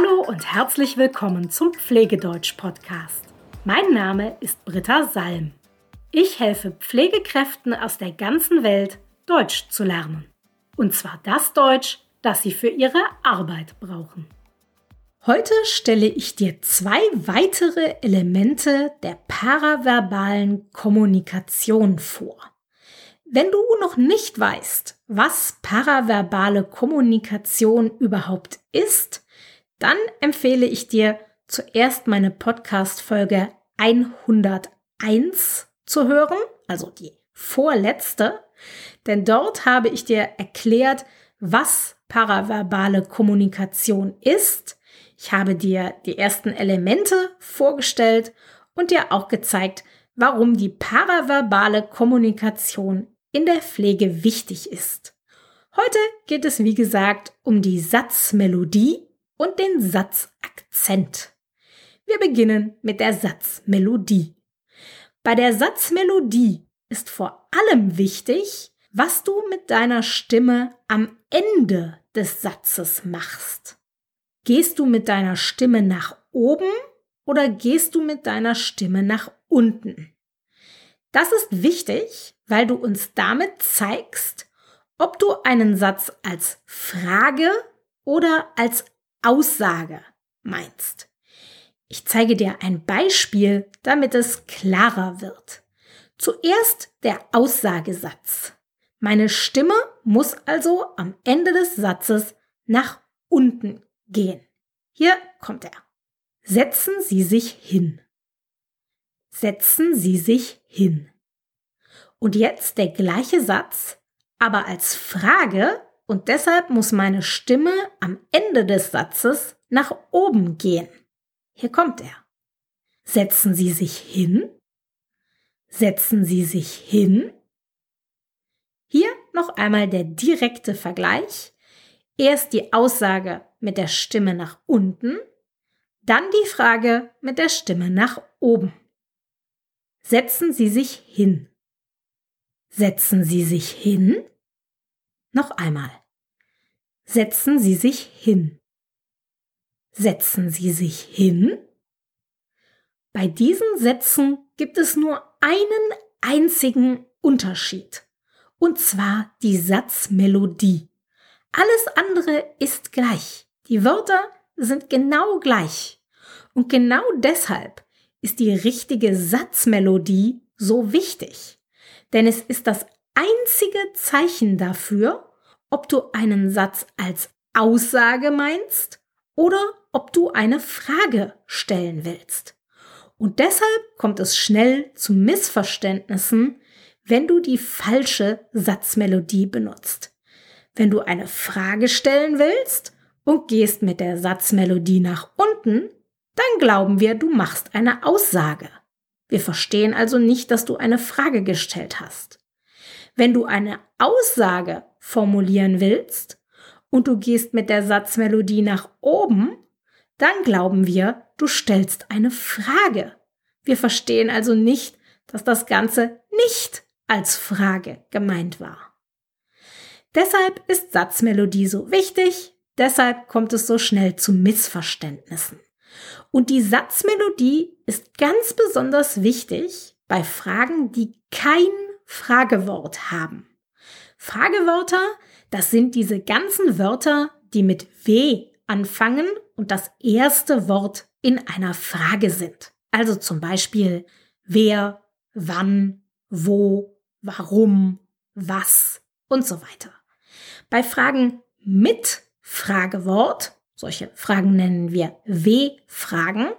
Hallo und herzlich willkommen zum Pflegedeutsch-Podcast. Mein Name ist Britta Salm. Ich helfe Pflegekräften aus der ganzen Welt, Deutsch zu lernen. Und zwar das Deutsch, das sie für ihre Arbeit brauchen. Heute stelle ich dir zwei weitere Elemente der paraverbalen Kommunikation vor. Wenn du noch nicht weißt, was paraverbale Kommunikation überhaupt ist, dann empfehle ich dir zuerst meine Podcast-Folge 101 zu hören, also die vorletzte, denn dort habe ich dir erklärt, was paraverbale Kommunikation ist. Ich habe dir die ersten Elemente vorgestellt und dir auch gezeigt, warum die paraverbale Kommunikation in der Pflege wichtig ist. Heute geht es, wie gesagt, um die Satzmelodie und den Satzakzent. Wir beginnen mit der Satzmelodie. Bei der Satzmelodie ist vor allem wichtig, was du mit deiner Stimme am Ende des Satzes machst. Gehst du mit deiner Stimme nach oben oder gehst du mit deiner Stimme nach unten? Das ist wichtig, weil du uns damit zeigst, ob du einen Satz als Frage oder als Aussage meinst. Ich zeige dir ein Beispiel, damit es klarer wird. Zuerst der Aussagesatz. Meine Stimme muss also am Ende des Satzes nach unten gehen. Hier kommt er. Setzen Sie sich hin. Setzen Sie sich hin. Und jetzt der gleiche Satz, aber als Frage und deshalb muss meine Stimme am Ende des Satzes nach oben gehen. Hier kommt er. Setzen Sie sich hin. Setzen Sie sich hin. Hier noch einmal der direkte Vergleich. Erst die Aussage mit der Stimme nach unten, dann die Frage mit der Stimme nach oben. Setzen Sie sich hin. Setzen Sie sich hin. Noch einmal. Setzen Sie sich hin. Setzen Sie sich hin. Bei diesen Sätzen gibt es nur einen einzigen Unterschied, und zwar die Satzmelodie. Alles andere ist gleich. Die Wörter sind genau gleich. Und genau deshalb ist die richtige Satzmelodie so wichtig. Denn es ist das einzige Zeichen dafür, ob du einen Satz als Aussage meinst oder ob du eine Frage stellen willst. Und deshalb kommt es schnell zu Missverständnissen, wenn du die falsche Satzmelodie benutzt. Wenn du eine Frage stellen willst und gehst mit der Satzmelodie nach unten, dann glauben wir, du machst eine Aussage. Wir verstehen also nicht, dass du eine Frage gestellt hast. Wenn du eine Aussage formulieren willst und du gehst mit der Satzmelodie nach oben, dann glauben wir, du stellst eine Frage. Wir verstehen also nicht, dass das Ganze nicht als Frage gemeint war. Deshalb ist Satzmelodie so wichtig, deshalb kommt es so schnell zu Missverständnissen. Und die Satzmelodie ist ganz besonders wichtig bei Fragen, die kein Fragewort haben. Fragewörter, das sind diese ganzen Wörter, die mit W anfangen und das erste Wort in einer Frage sind. Also zum Beispiel wer, wann, wo, warum, was und so weiter. Bei Fragen mit Fragewort, solche Fragen nennen wir W-Fragen,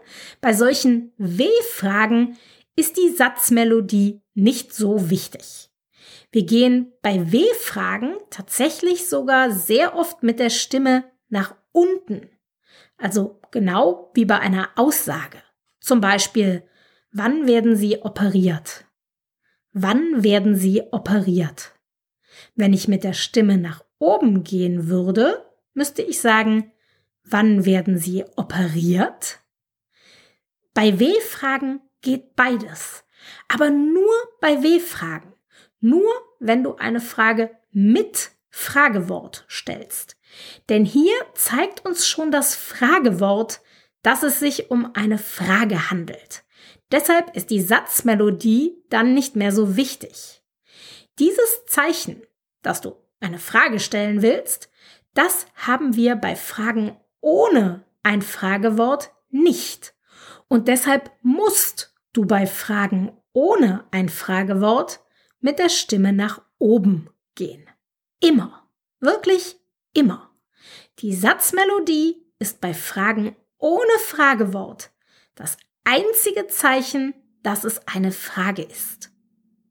bei solchen W-Fragen ist die Satzmelodie nicht so wichtig. Wir gehen bei W-Fragen tatsächlich sogar sehr oft mit der Stimme nach unten. Also genau wie bei einer Aussage. Zum Beispiel, wann werden Sie operiert? Wann werden Sie operiert? Wenn ich mit der Stimme nach oben gehen würde, müsste ich sagen, wann werden Sie operiert? Bei W-Fragen geht beides. Aber nur bei W-Fragen. Nur wenn du eine Frage mit Fragewort stellst. Denn hier zeigt uns schon das Fragewort, dass es sich um eine Frage handelt. Deshalb ist die Satzmelodie dann nicht mehr so wichtig. Dieses Zeichen, dass du eine Frage stellen willst, das haben wir bei Fragen ohne ein Fragewort nicht. Und deshalb musst du bei Fragen ohne ein Fragewort mit der Stimme nach oben gehen. Immer. Wirklich immer. Die Satzmelodie ist bei Fragen ohne Fragewort das einzige Zeichen, dass es eine Frage ist.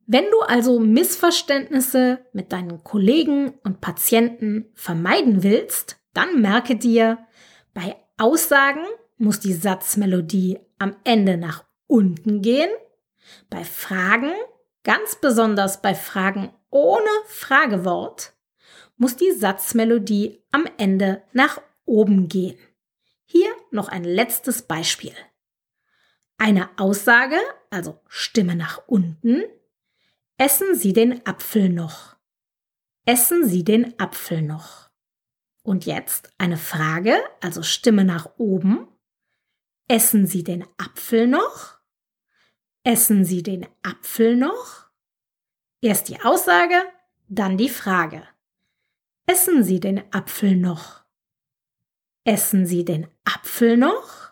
Wenn du also Missverständnisse mit deinen Kollegen und Patienten vermeiden willst, dann merke dir, bei Aussagen muss die Satzmelodie am Ende nach unten gehen, bei Fragen, ganz besonders bei Fragen ohne Fragewort, muss die Satzmelodie am Ende nach oben gehen. Hier noch ein letztes Beispiel. Eine Aussage, also Stimme nach unten. Essen Sie den Apfel noch. Essen Sie den Apfel noch. Und jetzt eine Frage, also Stimme nach oben. Essen Sie den Apfel noch? Essen Sie den Apfel noch? Erst die Aussage, dann die Frage. Essen Sie den Apfel noch? Essen Sie den Apfel noch?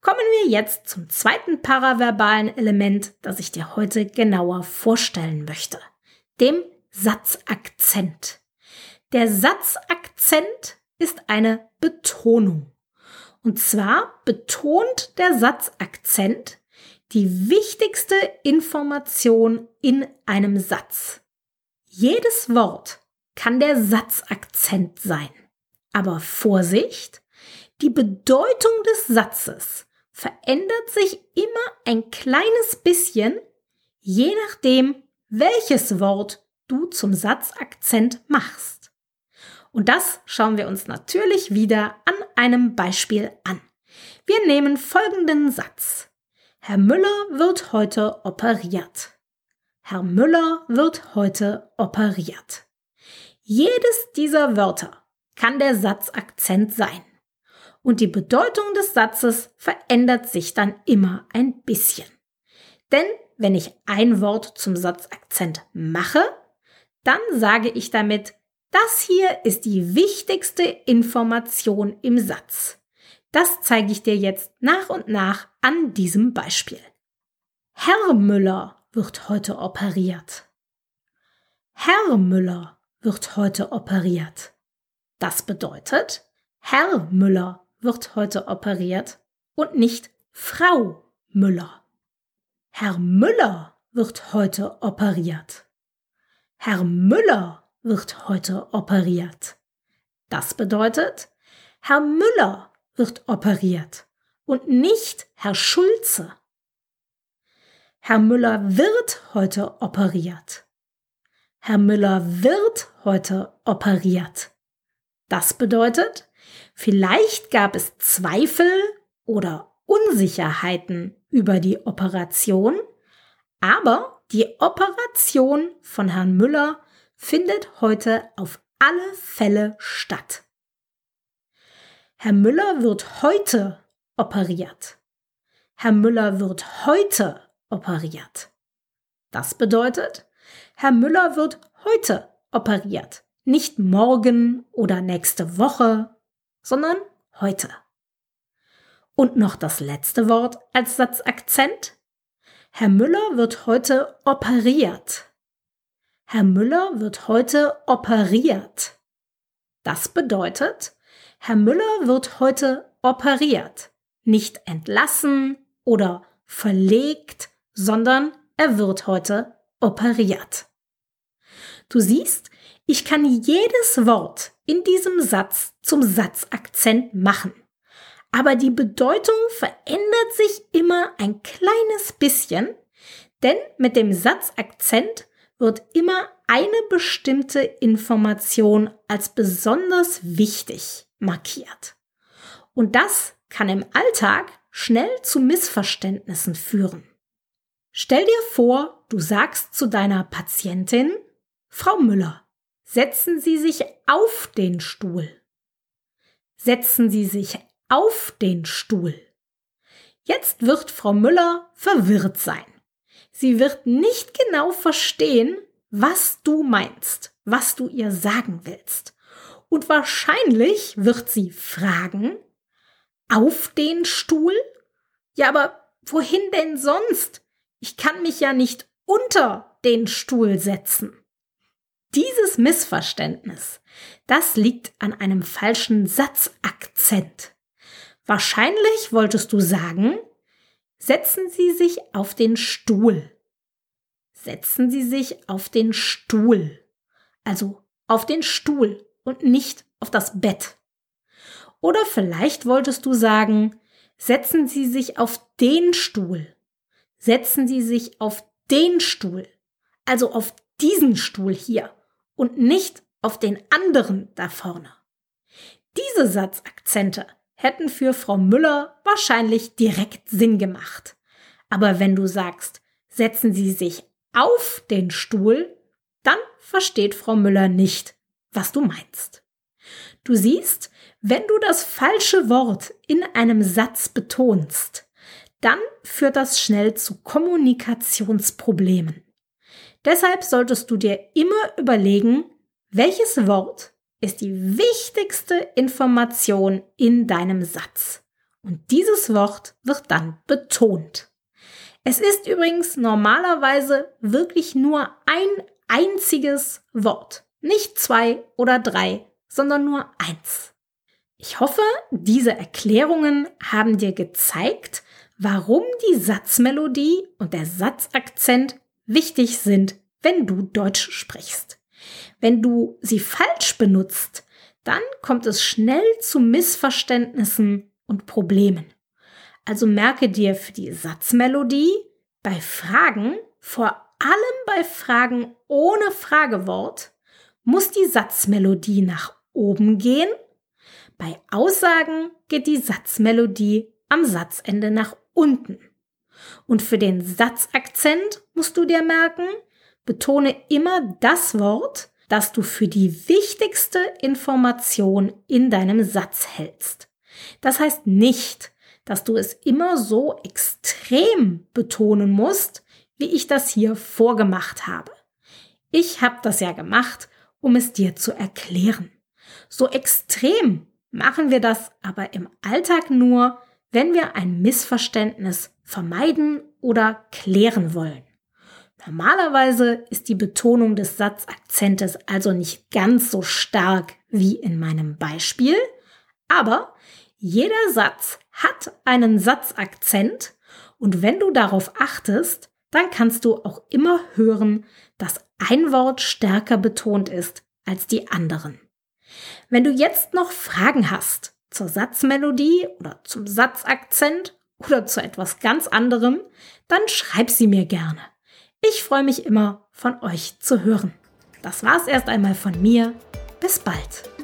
Kommen wir jetzt zum zweiten paraverbalen Element, das ich dir heute genauer vorstellen möchte, dem Satzakzent. Der Satzakzent ist eine Betonung. Und zwar betont der Satzakzent die wichtigste Information in einem Satz. Jedes Wort kann der Satzakzent sein. Aber Vorsicht, die Bedeutung des Satzes verändert sich immer ein kleines bisschen, je nachdem, welches Wort du zum Satzakzent machst. Und das schauen wir uns natürlich wieder an einem Beispiel an. Wir nehmen folgenden Satz. Herr Müller wird heute operiert. Herr Müller wird heute operiert. Jedes dieser Wörter kann der Satzakzent sein. Und die Bedeutung des Satzes verändert sich dann immer ein bisschen. Denn wenn ich ein Wort zum Satzakzent mache, dann sage ich damit, das hier ist die wichtigste Information im Satz. Das zeige ich dir jetzt nach und nach an diesem Beispiel. Herr Müller wird heute operiert. Herr Müller wird heute operiert. Das bedeutet, Herr Müller wird heute operiert und nicht Frau Müller. Herr Müller wird heute operiert. Herr Müller wird heute operiert. Das bedeutet, Herr Müller wird operiert und nicht Herr Schulze. Herr Müller wird heute operiert. Herr Müller wird heute operiert. Das bedeutet, vielleicht gab es Zweifel oder Unsicherheiten über die Operation, aber die Operation von Herrn Müller findet heute auf alle Fälle statt. Herr Müller wird heute operiert. Herr Müller wird heute operiert. Das bedeutet, Herr Müller wird heute operiert. Nicht morgen oder nächste Woche, sondern heute. Und noch das letzte Wort als Satzakzent. Herr Müller wird heute operiert. Herr Müller wird heute operiert. Das bedeutet, Herr Müller wird heute operiert. Nicht entlassen oder verlegt, sondern er wird heute operiert. Du siehst, ich kann jedes Wort in diesem Satz zum Satzakzent machen. Aber die Bedeutung verändert sich immer ein kleines bisschen, denn mit dem Satzakzent wird immer eine bestimmte Information als besonders wichtig markiert. Und das kann im Alltag schnell zu Missverständnissen führen. Stell dir vor, du sagst zu deiner Patientin, Frau Müller, Setzen Sie sich auf den Stuhl. Setzen Sie sich auf den Stuhl. Jetzt wird Frau Müller verwirrt sein. Sie wird nicht genau verstehen, was du meinst, was du ihr sagen willst. Und wahrscheinlich wird sie fragen, auf den Stuhl? Ja, aber wohin denn sonst? Ich kann mich ja nicht unter den Stuhl setzen. Dieses Missverständnis, das liegt an einem falschen Satzakzent. Wahrscheinlich wolltest du sagen, setzen Sie sich auf den Stuhl. Setzen Sie sich auf den Stuhl. Also auf den Stuhl und nicht auf das Bett. Oder vielleicht wolltest du sagen, setzen Sie sich auf den Stuhl. Setzen Sie sich auf den Stuhl. Also auf diesen Stuhl hier und nicht auf den anderen da vorne. Diese Satzakzente hätten für Frau Müller wahrscheinlich direkt Sinn gemacht. Aber wenn du sagst, setzen Sie sich auf den Stuhl, dann versteht Frau Müller nicht, was du meinst. Du siehst, wenn du das falsche Wort in einem Satz betonst, dann führt das schnell zu Kommunikationsproblemen. Deshalb solltest du dir immer überlegen, welches Wort ist die wichtigste Information in deinem Satz. Und dieses Wort wird dann betont. Es ist übrigens normalerweise wirklich nur ein einziges Wort. Nicht zwei oder drei, sondern nur eins. Ich hoffe, diese Erklärungen haben dir gezeigt, warum die Satzmelodie und der Satzakzent wichtig sind, wenn du Deutsch sprichst. Wenn du sie falsch benutzt, dann kommt es schnell zu Missverständnissen und Problemen. Also merke dir für die Satzmelodie bei Fragen, vor allem bei Fragen ohne Fragewort, muss die Satzmelodie nach oben gehen. Bei Aussagen geht die Satzmelodie am Satzende nach unten. Und für den Satzakzent musst du dir merken, betone immer das Wort, das du für die wichtigste Information in deinem Satz hältst. Das heißt nicht, dass du es immer so extrem betonen musst, wie ich das hier vorgemacht habe. Ich habe das ja gemacht, um es dir zu erklären. So extrem machen wir das aber im Alltag nur, wenn wir ein Missverständnis vermeiden oder klären wollen. Normalerweise ist die Betonung des Satzakzentes also nicht ganz so stark wie in meinem Beispiel, aber jeder Satz hat einen Satzakzent und wenn du darauf achtest, dann kannst du auch immer hören, dass ein Wort stärker betont ist als die anderen. Wenn du jetzt noch Fragen hast zur Satzmelodie oder zum Satzakzent oder zu etwas ganz anderem, dann schreib sie mir gerne. Ich freue mich immer, von euch zu hören. Das war's erst einmal von mir. Bis bald.